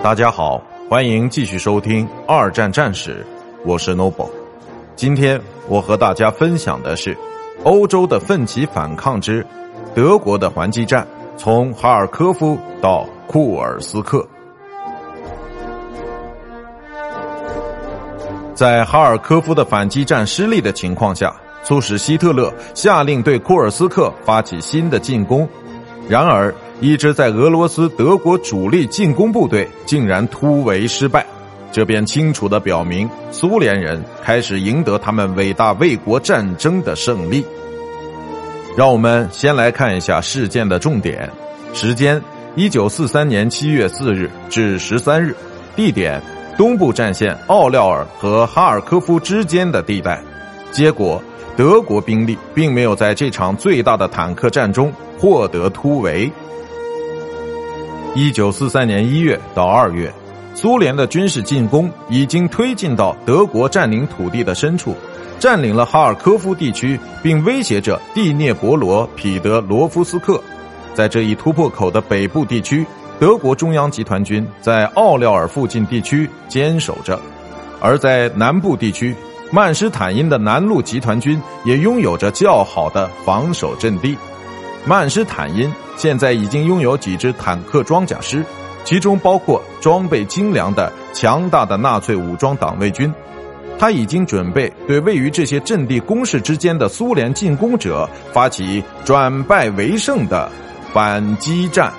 大家好，欢迎继续收听《二战战史》，我是 Noble。今天我和大家分享的是欧洲的奋起反抗之德国的还击战，从哈尔科夫到库尔斯克。在哈尔科夫的反击战失利的情况下，促使希特勒下令对库尔斯克发起新的进攻。然而，一支在俄罗斯德国主力进攻部队竟然突围失败，这便清楚地表明苏联人开始赢得他们伟大卫国战争的胜利。让我们先来看一下事件的重点：时间：一九四三年七月四日至十三日；地点。东部战线奥廖尔和哈尔科夫之间的地带，结果德国兵力并没有在这场最大的坦克战中获得突围。一九四三年一月到二月，苏联的军事进攻已经推进到德国占领土地的深处，占领了哈尔科夫地区，并威胁着第聂伯罗彼得罗夫斯克，在这一突破口的北部地区。德国中央集团军在奥廖尔附近地区坚守着，而在南部地区，曼施坦因的南路集团军也拥有着较好的防守阵地。曼施坦因现在已经拥有几支坦克装甲师，其中包括装备精良的强大的纳粹武装党卫军。他已经准备对位于这些阵地攻势之间的苏联进攻者发起转败为胜的反击战。